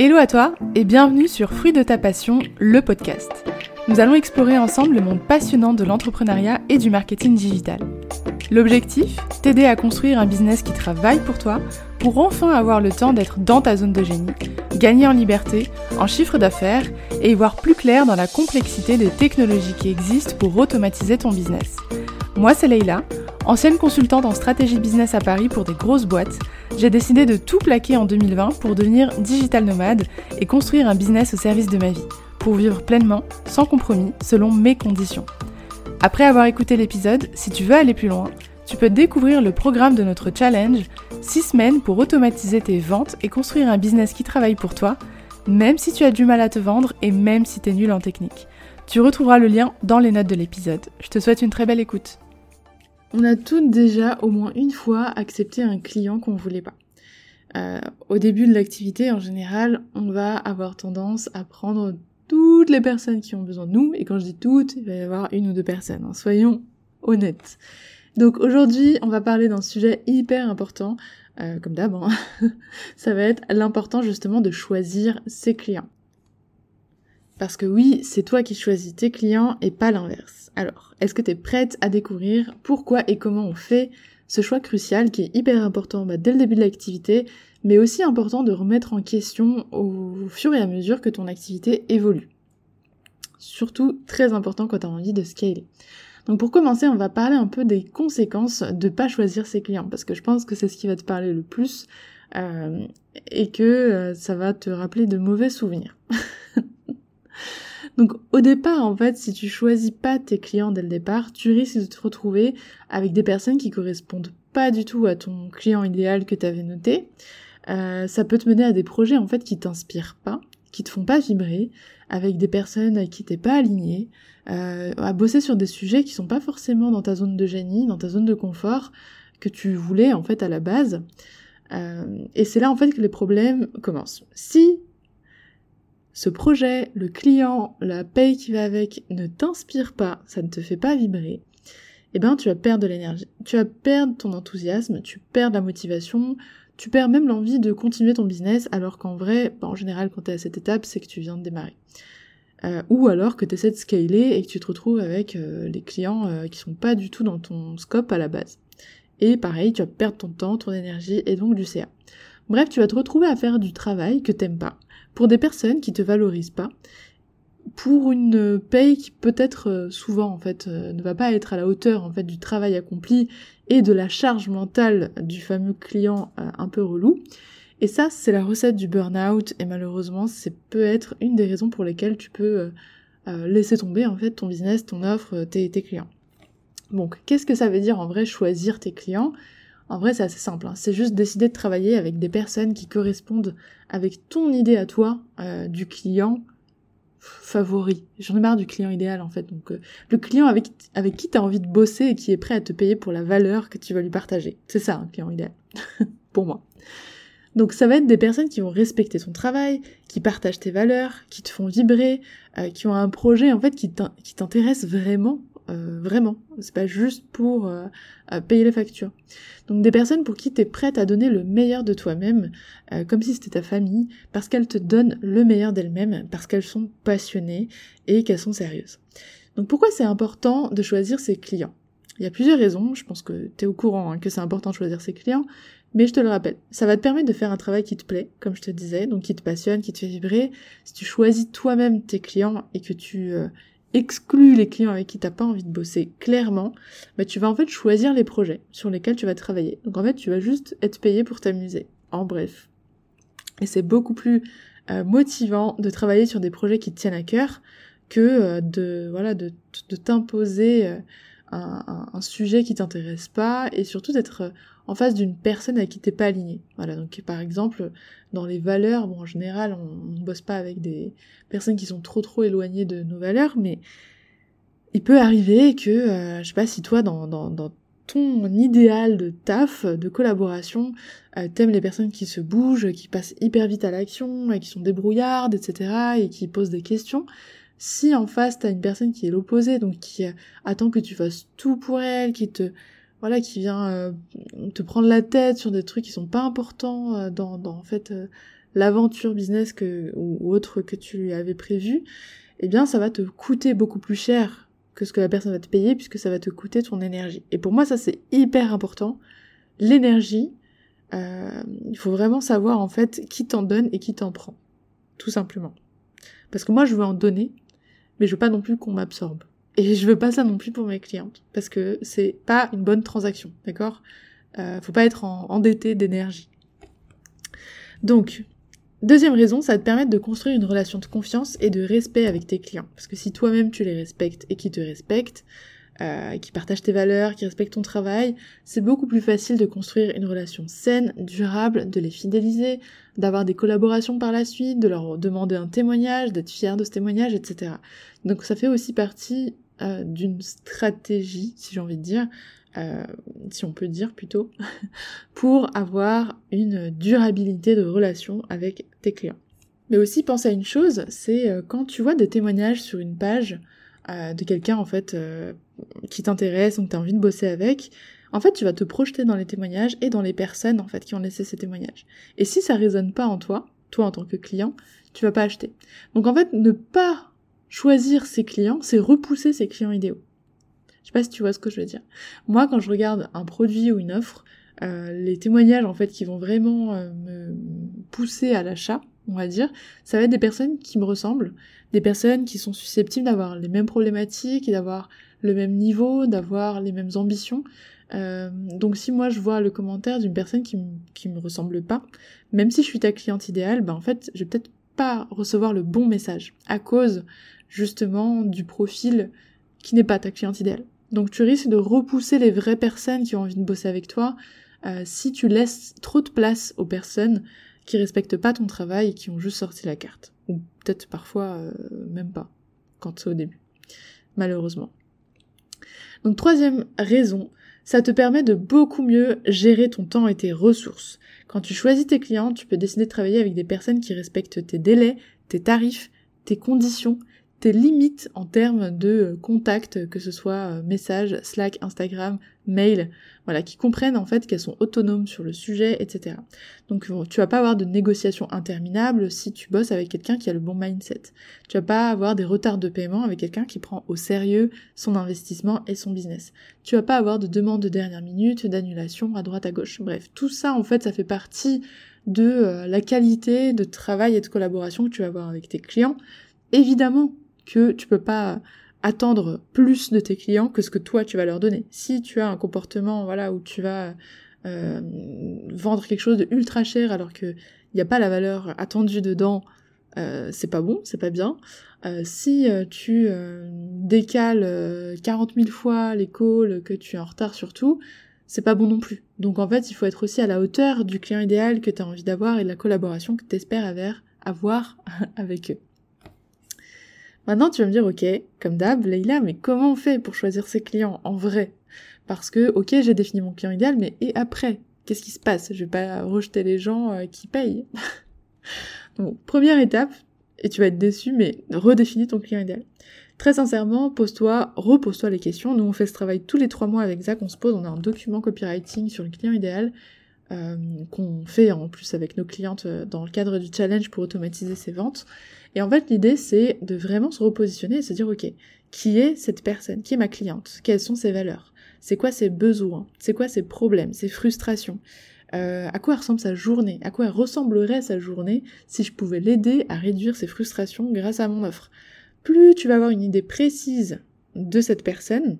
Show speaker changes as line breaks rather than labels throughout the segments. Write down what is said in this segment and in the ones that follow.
Hello à toi et bienvenue sur Fruit de ta passion, le podcast. Nous allons explorer ensemble le monde passionnant de l'entrepreneuriat et du marketing digital. L'objectif T'aider à construire un business qui travaille pour toi pour enfin avoir le temps d'être dans ta zone de génie, gagner en liberté, en chiffre d'affaires et y voir plus clair dans la complexité des technologies qui existent pour automatiser ton business. Moi, c'est Leïla, ancienne consultante en stratégie business à Paris pour des grosses boîtes. J'ai décidé de tout plaquer en 2020 pour devenir digital nomade et construire un business au service de ma vie, pour vivre pleinement, sans compromis, selon mes conditions. Après avoir écouté l'épisode, si tu veux aller plus loin, tu peux découvrir le programme de notre challenge 6 semaines pour automatiser tes ventes et construire un business qui travaille pour toi, même si tu as du mal à te vendre et même si tu es nul en technique. Tu retrouveras le lien dans les notes de l'épisode. Je te souhaite une très belle écoute. On a toutes déjà au moins une fois accepté un client qu'on voulait pas. Euh, au début de l'activité, en général, on va avoir tendance à prendre toutes les personnes qui ont besoin de nous, et quand je dis toutes, il va y avoir une ou deux personnes, hein. soyons honnêtes. Donc aujourd'hui, on va parler d'un sujet hyper important, euh, comme d'hab, hein. ça va être l'important justement de choisir ses clients. Parce que oui, c'est toi qui choisis tes clients et pas l'inverse. Alors, est-ce que tu es prête à découvrir pourquoi et comment on fait ce choix crucial qui est hyper important bah, dès le début de l'activité, mais aussi important de remettre en question au fur et à mesure que ton activité évolue. Surtout très important quand tu as envie de scaler. Donc pour commencer, on va parler un peu des conséquences de pas choisir ses clients, parce que je pense que c'est ce qui va te parler le plus euh, et que euh, ça va te rappeler de mauvais souvenirs. Donc au départ, en fait, si tu choisis pas tes clients dès le départ, tu risques de te retrouver avec des personnes qui correspondent pas du tout à ton client idéal que tu avais noté. Euh, ça peut te mener à des projets en fait qui t'inspirent pas, qui te font pas vibrer, avec des personnes à qui t'es pas aligné, euh, à bosser sur des sujets qui sont pas forcément dans ta zone de génie, dans ta zone de confort que tu voulais en fait à la base. Euh, et c'est là en fait que les problèmes commencent. Si ce projet, le client, la paye qui va avec ne t'inspire pas, ça ne te fait pas vibrer, eh ben tu vas perdre de l'énergie. Tu vas perdre ton enthousiasme, tu perds la motivation, tu perds même l'envie de continuer ton business alors qu'en vrai, bah, en général quand tu es à cette étape, c'est que tu viens de démarrer. Euh, ou alors que tu essaies de scaler et que tu te retrouves avec euh, les clients euh, qui sont pas du tout dans ton scope à la base. Et pareil, tu vas perdre ton temps, ton énergie et donc du CA. Bref, tu vas te retrouver à faire du travail que t'aimes pas, pour des personnes qui te valorisent pas, pour une paye qui peut-être euh, souvent en euh, ne va pas être à la hauteur en fait du travail accompli et de la charge mentale du fameux client euh, un peu relou. Et ça, c'est la recette du burn-out et malheureusement, c'est peut être une des raisons pour lesquelles tu peux laisser tomber en fait ton business, ton offre, tes clients. Donc, qu'est-ce que ça veut dire en vrai choisir tes clients? En vrai, c'est assez simple. Hein. C'est juste décider de travailler avec des personnes qui correspondent avec ton idée à toi euh, du client favori. J'en ai marre du client idéal en fait. Donc euh, le client avec qui tu as envie de bosser et qui est prêt à te payer pour la valeur que tu vas lui partager. C'est ça un client idéal pour moi. Donc ça va être des personnes qui vont respecter ton travail, qui partagent tes valeurs, qui te font vibrer, euh, qui ont un projet en fait qui t'intéresse vraiment euh, vraiment. C'est pas juste pour euh, euh, payer les factures. Donc des personnes pour qui tu es prête à donner le meilleur de toi-même, comme si c'était ta famille, parce qu'elles te donnent le meilleur d'elles-mêmes, parce qu'elles sont passionnées et qu'elles sont sérieuses. Donc pourquoi c'est important de choisir ses clients? Il y a plusieurs raisons, je pense que tu es au courant hein, que c'est important de choisir ses clients, mais je te le rappelle, ça va te permettre de faire un travail qui te plaît, comme je te disais, donc qui te passionne, qui te fait vibrer. Si tu choisis toi-même tes clients et que tu exclus les clients avec qui t'as pas envie de bosser clairement, bah tu vas en fait choisir les projets sur lesquels tu vas travailler. Donc en fait, tu vas juste être payé pour t'amuser. En bref. Et c'est beaucoup plus euh, motivant de travailler sur des projets qui te tiennent à cœur que euh, de voilà de, de t'imposer euh, un, sujet qui t'intéresse pas et surtout d'être en face d'une personne à qui t'es pas aligné. Par exemple, dans les valeurs, bon en général on, ne bosse pas avec des personnes qui sont trop trop éloignées de nos valeurs, mais il peut arriver que, euh, je sais pas si toi dans ton idéal de taf, de collaboration, euh, t'aimes les personnes qui se bougent, qui passent hyper vite à l'action, qui sont débrouillardes, etc., et qui posent des questions. Si en face t'as une personne qui est l'opposé, donc qui attend que tu fasses tout pour elle, qui te voilà, qui vient euh, te prendre la tête sur des trucs qui sont pas importants euh, dans, en fait euh, l'aventure business que, ou autre que tu avais prévu, eh bien ça va te coûter beaucoup plus cher que ce que la personne va te payer puisque ça va te coûter ton énergie. Et pour moi ça c'est hyper important. L'énergie, euh, il faut vraiment savoir en fait qui t'en donne et qui t'en prend. Tout simplement. Parce que moi je veux en donner, mais je veux pas non plus qu'on m'absorbe. Et je veux pas ça non plus pour mes clientes. Parce que c'est pas une bonne transaction, d'accord? Euh, Faut pas être endetté d'énergie. Donc, Deuxième raison, ça va te permettre de construire une relation de confiance et de respect avec tes clients. Parce que si toi-même tu les respectes et qu'ils te respectent, euh, qui partagent tes valeurs, qui respectent ton travail, c'est beaucoup plus facile de construire une relation saine, durable, de les fidéliser, d'avoir des collaborations par la suite, de leur demander un témoignage, d'être fier de ce témoignage, etc. Donc ça fait aussi partie euh, d'une stratégie, si j'ai envie de dire, euh, si on peut dire plutôt, pour avoir une durabilité de relation avec tes clients. Mais aussi pense à une chose, c'est euh, quand tu vois des témoignages sur une page euh, de quelqu'un en fait qui t'intéresse ou que tu as envie de bosser avec, en fait tu vas te projeter dans les témoignages et dans les personnes en fait qui ont laissé ces témoignages. Et si ça résonne pas en toi, toi en tant que client, tu vas pas acheter. Donc en fait ne pas choisir ses clients, c'est repousser ses clients idéaux. Je sais pas si tu vois ce que je veux dire. Moi, quand je regarde un produit ou une offre, euh, les témoignages en fait qui vont vraiment euh, me pousser à l'achat, on va dire, ça va être des personnes qui me ressemblent, des personnes qui sont susceptibles d'avoir les mêmes problématiques et d'avoir le même niveau, d'avoir les mêmes ambitions. Euh, donc si moi je vois le commentaire d'une personne qui, qui me ressemble pas, même si je suis ta cliente idéale, ben en fait je vais peut-être pas recevoir le bon message à cause justement du profil qui n'est pas ta cliente idéale. Donc tu risques de repousser les vraies personnes qui ont envie de bosser avec toi euh, si tu laisses trop de place aux personnes qui respectent pas ton travail et qui ont juste sorti la carte. Ou peut-être parfois euh, même pas, quand c'est au début. Malheureusement. Donc troisième raison, ça te permet de beaucoup mieux gérer ton temps et tes ressources. Quand tu choisis tes clients, tu peux décider de travailler avec des personnes qui respectent tes délais, tes tarifs, tes conditions tes limites en termes de euh, contact, que ce soit euh, message, Slack, Instagram, mail, voilà, qui comprennent en fait qu'elles sont autonomes sur le sujet, etc. Donc tu vas pas avoir de négociations interminables si tu bosses avec quelqu'un qui a le bon mindset. Tu vas pas avoir des retards de paiement avec quelqu'un qui prend au sérieux son investissement et son business. Tu vas pas avoir de demandes de dernière minute, d'annulation à droite à gauche. Bref, tout ça en fait ça fait partie de euh, la qualité de travail et de collaboration que tu vas avoir avec tes clients. Évidemment, que tu peux pas attendre plus de tes clients que ce que toi tu vas leur donner. Si tu as un comportement voilà où tu vas euh, vendre quelque chose de ultra cher alors que il n'y a pas la valeur attendue dedans, euh, c'est pas bon, c'est pas bien. Euh, si tu décales 40 000 fois les calls, que tu es en retard surtout, c'est pas bon non plus. Donc en fait, il faut être aussi à la hauteur du client idéal que tu as envie d'avoir et de la collaboration que tu espères avoir avec eux. Maintenant, tu vas me dire, ok, comme d'hab, Leïla, mais comment on fait pour choisir ses clients en vrai? Parce que, ok, j'ai défini mon client idéal, mais et après? Qu'est-ce qui se passe? Je vais pas rejeter les gens euh, qui payent. Donc, première étape, et tu vas être déçu, mais redéfinis ton client idéal. Très sincèrement, pose-toi, repose-toi les questions. Nous, on fait ce travail tous les trois mois avec Zach, on se pose, on a un document copywriting sur le client idéal, euh, qu'on fait en plus avec nos clientes euh, dans le cadre du challenge pour automatiser ses ventes. Et en fait, l'idée, c'est de vraiment se repositionner et se dire, OK, qui est cette personne? Qui est ma cliente? Quelles sont ses valeurs? C'est quoi ses besoins? C'est quoi ses problèmes, ses frustrations? Euh, à quoi ressemble sa journée, à quoi ressemblerait sa journée si je pouvais l'aider à réduire ses frustrations grâce à mon offre? Plus tu vas avoir une idée précise de cette personne,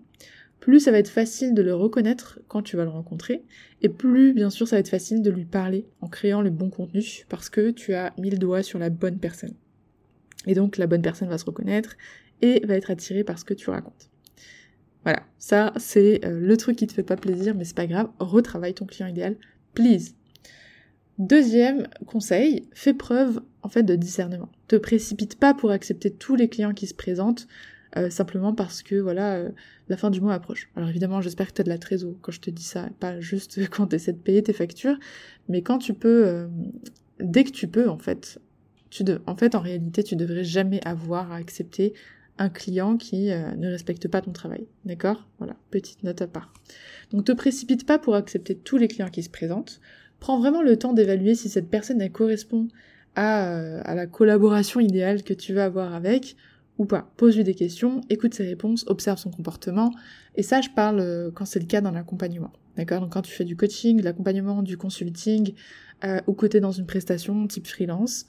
plus ça va être facile de le reconnaître quand tu vas le rencontrer, et plus bien sûr ça va être facile de lui parler en créant le bon contenu parce que tu as mis le doigt sur la bonne personne. Et donc la bonne personne va se reconnaître et va être attirée par ce que tu racontes. Voilà, ça c'est euh, le truc qui te fait pas plaisir, mais c'est pas grave, retravaille ton client idéal, please. Deuxième conseil, fais preuve en fait de discernement. Te précipite pas pour accepter tous les clients qui se présentent euh, simplement parce que voilà euh, la fin du mois approche. Alors évidemment, j'espère que tu as de la trésor quand je te dis ça, pas juste quand tu essaies de payer tes factures, mais quand tu peux dès que tu peux en fait, en fait, en réalité, tu devrais jamais avoir à accepter un client qui euh, ne respecte pas ton travail. D'accord? Voilà, petite note à part. Donc te précipite pas pour accepter tous les clients qui se présentent. Prends vraiment le temps d'évaluer si cette personne correspond à, à la collaboration idéale que tu veux avoir avec ou pas. Pose-lui des questions, écoute ses réponses, observe son comportement. Et ça, je parle euh, quand c'est le cas dans l'accompagnement. D'accord? Donc quand tu fais du coaching, de l'accompagnement, du consulting, euh, ou côté dans une prestation type freelance,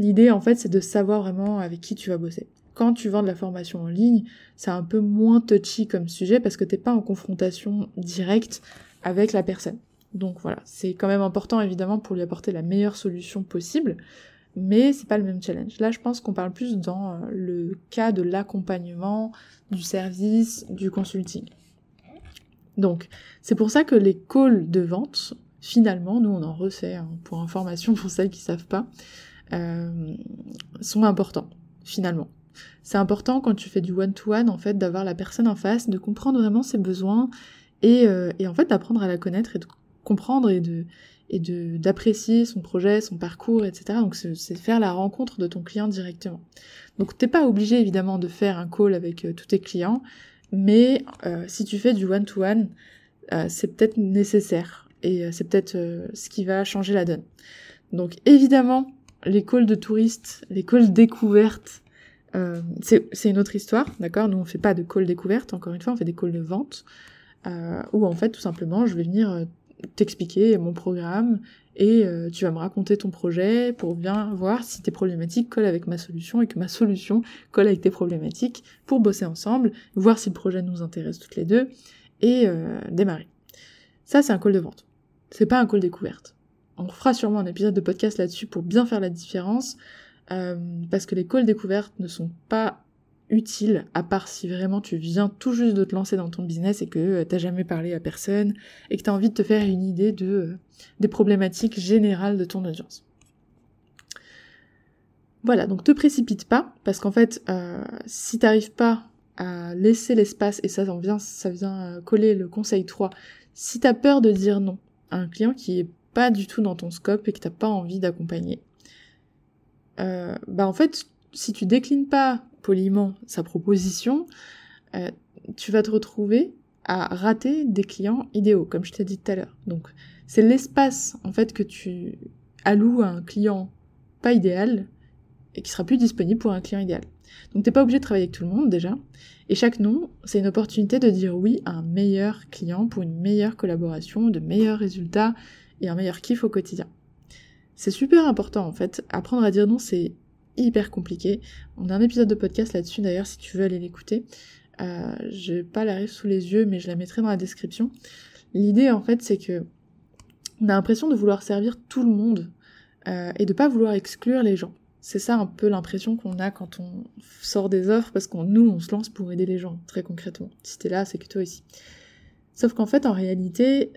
l'idée en fait c'est de savoir vraiment avec qui tu vas bosser. Quand tu vends de la formation en ligne, c'est un peu moins touchy comme sujet parce que t'es pas en confrontation directe avec la personne. Donc voilà, c'est quand même important évidemment pour lui apporter la meilleure solution possible, mais c'est pas le même challenge. Là, je pense qu'on parle plus dans euh, le cas de l'accompagnement, du service, du consulting. Donc, c'est pour ça que les calls de vente, finalement, nous on en refait hein, pour information pour celles qui savent pas, euh, sont importants, finalement. C'est important quand tu fais du one-to-one, en fait, d'avoir la personne en face, de comprendre vraiment ses besoins et, euh, et en fait d'apprendre à la connaître et de comprendre et de, et d'apprécier son projet, son parcours, etc. Donc c'est faire la rencontre de ton client directement. Donc t'es pas obligé évidemment de faire un call avec euh, tous tes clients, mais si tu fais du one-to-one, euh, c'est peut-être nécessaire et c'est peut-être ce qui va changer la donne. Donc évidemment, les calls de touristes, les calls découvertes, c'est une autre histoire, d'accord? Nous on fait pas de call découverte, encore une fois, on fait des calls de vente, où en fait tout simplement je vais venir t'expliquer mon programme et euh, tu vas me raconter ton projet pour bien voir si tes problématiques collent avec ma solution et que ma solution colle avec tes problématiques pour bosser ensemble, voir si le projet nous intéresse toutes les deux et euh, démarrer. Ça, c'est un call de vente. C'est pas un call découverte. On fera sûrement un épisode de podcast là-dessus pour bien faire la différence euh, parce que les calls découvertes ne sont pas utile, à part si vraiment tu viens tout juste de te lancer dans ton business et que euh, t'as jamais parlé à personne et que t'as envie de te faire une idée de euh, des problématiques générales de ton audience. Voilà, donc te précipite pas, parce qu'en fait, euh, si t'arrives pas à laisser l'espace, et ça, en vient, ça vient coller le conseil 3, si t'as peur de dire non à un client qui est pas du tout dans ton scope et que t'as pas envie d'accompagner, bah en fait, si tu déclines pas poliment sa proposition, euh, tu vas te retrouver à rater des clients idéaux, comme je t'ai dit tout à l'heure. Donc, c'est l'espace, en fait, que tu alloues à un client pas idéal et qui sera plus disponible pour un client idéal. Donc, t'es pas obligé de travailler avec tout le monde, déjà. Et chaque nom, c'est une opportunité de dire oui à un meilleur client pour une meilleure collaboration, de meilleurs résultats et un meilleur kiff au quotidien. C'est super important, en fait. Apprendre à dire non, c'est hyper compliqué. On a un épisode de podcast là-dessus d'ailleurs si tu veux aller l'écouter. Euh, je n'ai pas la rêve sous les yeux mais je la mettrai dans la description. L'idée en fait c'est que on a l'impression de vouloir servir tout le monde euh, et de pas vouloir exclure les gens. C'est ça un peu l'impression qu'on a quand on sort des offres parce qu'on nous on se lance pour aider les gens très concrètement. Si t'es là c'est que toi aussi. Sauf qu'en fait en réalité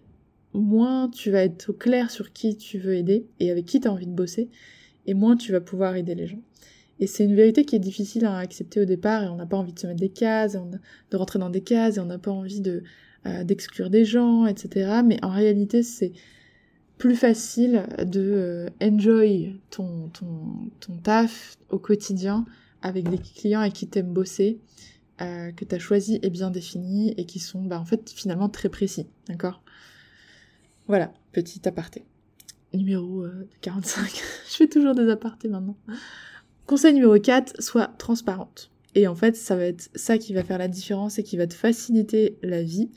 moins tu vas être au clair sur qui tu veux aider et avec qui tu as envie de bosser, et moins tu vas pouvoir aider les gens. Et c'est une vérité qui est difficile à accepter au départ et on n'a pas envie de se mettre des cases, de rentrer dans des cases et on n'a pas envie de euh, d'exclure des gens, etc. Mais en réalité, c'est plus facile de euh, enjoy ton, ton, ton taf au quotidien avec des clients avec qui t'aimes bosser, euh, que tu as choisi et bien défini et qui sont bah, en fait finalement très précis, d'accord? Voilà, petit aparté numéro 45. Euh, je fais toujours des apartés maintenant. Conseil numéro 4, sois transparente. Et en fait, ça va être ça qui va faire la différence et qui va te faciliter la vie.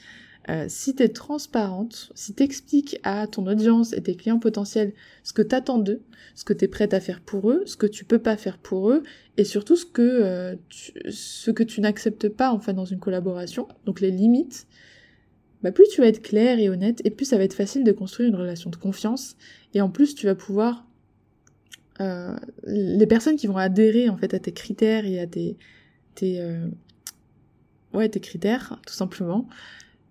Euh, si tu es transparente, si tu expliques à ton audience et tes clients potentiels ce que tu attends d'eux, ce que tu es prête à faire pour eux, ce que tu peux pas faire pour eux, et surtout ce que, euh, que tu n'acceptes pas dans une collaboration, donc les limites, bah plus tu vas être clair et honnête, et plus ça va être facile de construire une relation de confiance, et en plus tu vas pouvoir... Euh, les personnes qui vont adhérer en fait à tes critères et à tes... euh, critères, tout simplement,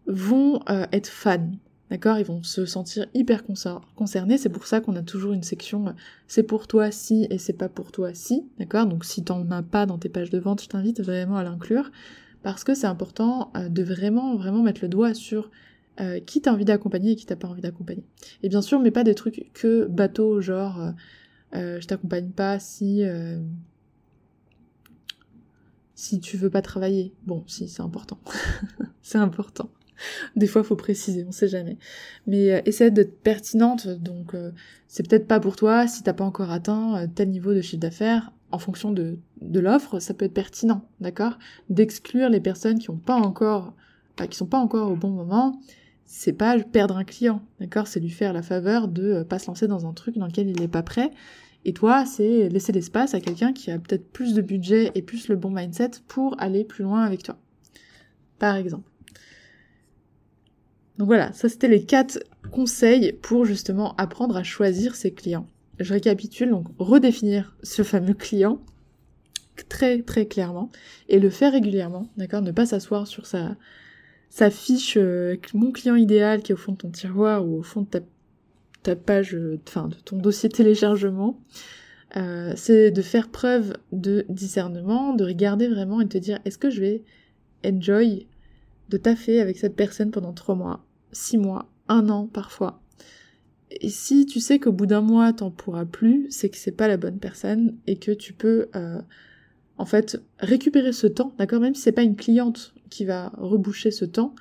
vont euh, être fans. D'accord? Ils vont se sentir hyper concernés. C'est pour ça qu'on a toujours une section c'est pour toi si et c'est pas pour toi si. D'accord? Donc si t'en as pas dans tes pages de vente, je t'invite vraiment à l'inclure parce que c'est important euh, de vraiment, vraiment mettre le doigt sur euh, qui t'as envie d'accompagner et qui t'as pas envie d'accompagner. Et bien sûr, mais pas des trucs que bateau, genre euh, je t'accompagne pas si si tu veux pas travailler. Bon, si c'est important, c'est important. Des fois, faut préciser, on sait jamais. Mais euh, essaie d'être pertinente, donc euh, c'est peut-être pas pour toi si t'as pas encore atteint euh, tel niveau de chiffre d'affaires. En fonction de, l'offre, ça peut être pertinent, d'accord? D'exclure les personnes qui ont pas encore, qui sont pas encore au bon moment, c'est pas perdre un client, d'accord? C'est lui faire la faveur de pas se lancer dans un truc dans lequel il n'est pas prêt. Et toi, c'est laisser l'espace à quelqu'un qui a peut-être plus de budget et plus le bon mindset pour aller plus loin avec toi. Par exemple. Donc voilà, ça c'était les quatre conseils pour justement apprendre à choisir ses clients. Je récapitule, donc redéfinir ce fameux client très très clairement et le faire régulièrement, d'accord Ne pas s'asseoir sur sa, sa fiche euh, mon client idéal qui est au fond de ton tiroir ou au fond de ta, ta page, euh, enfin de ton dossier téléchargement. Euh, c'est de faire preuve de discernement, de regarder vraiment et de te dire est-ce que je vais enjoy de taffer avec cette personne pendant trois mois, six mois, un an parfois? Et si tu sais qu'au bout d'un mois t'en pourras plus, c'est que c'est pas la bonne personne et que tu peux euh, en fait récupérer ce temps, d'accord? Même si c'est pas une cliente qui va reboucher ce temps,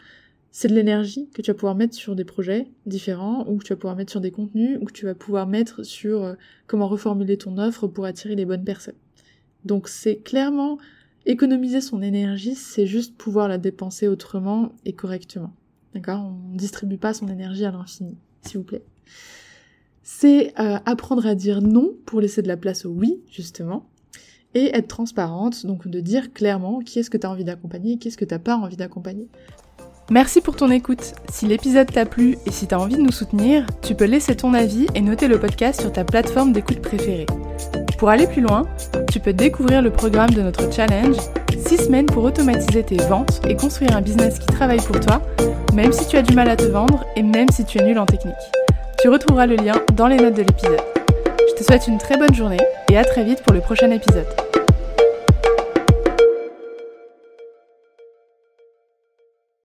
c'est de l'énergie que tu vas pouvoir mettre sur des projets différents, ou que tu vas pouvoir mettre sur des contenus, ou que tu vas pouvoir mettre sur euh, comment reformuler ton offre pour attirer les bonnes personnes. Donc c'est clairement économiser son énergie, c'est juste pouvoir la dépenser autrement et correctement. D'accord? On ne distribue pas son énergie à l'infini, s'il vous plaît. C'est euh, apprendre à dire non pour laisser de la place au oui, justement, et être transparente, donc de dire clairement qui est-ce que tu as envie d'accompagner et qui est-ce que tu pas envie d'accompagner.
Merci pour ton écoute. Si l'épisode t'a plu et si tu as envie de nous soutenir, tu peux laisser ton avis et noter le podcast sur ta plateforme d'écoute préférée. Pour aller plus loin, tu peux découvrir le programme de notre challenge 6 semaines pour automatiser tes ventes et construire un business qui travaille pour toi, même si tu as du mal à te vendre et même si tu es nul en technique. Tu retrouveras le lien dans les notes de l'épisode. Je te souhaite une très bonne journée et à très vite pour le prochain épisode.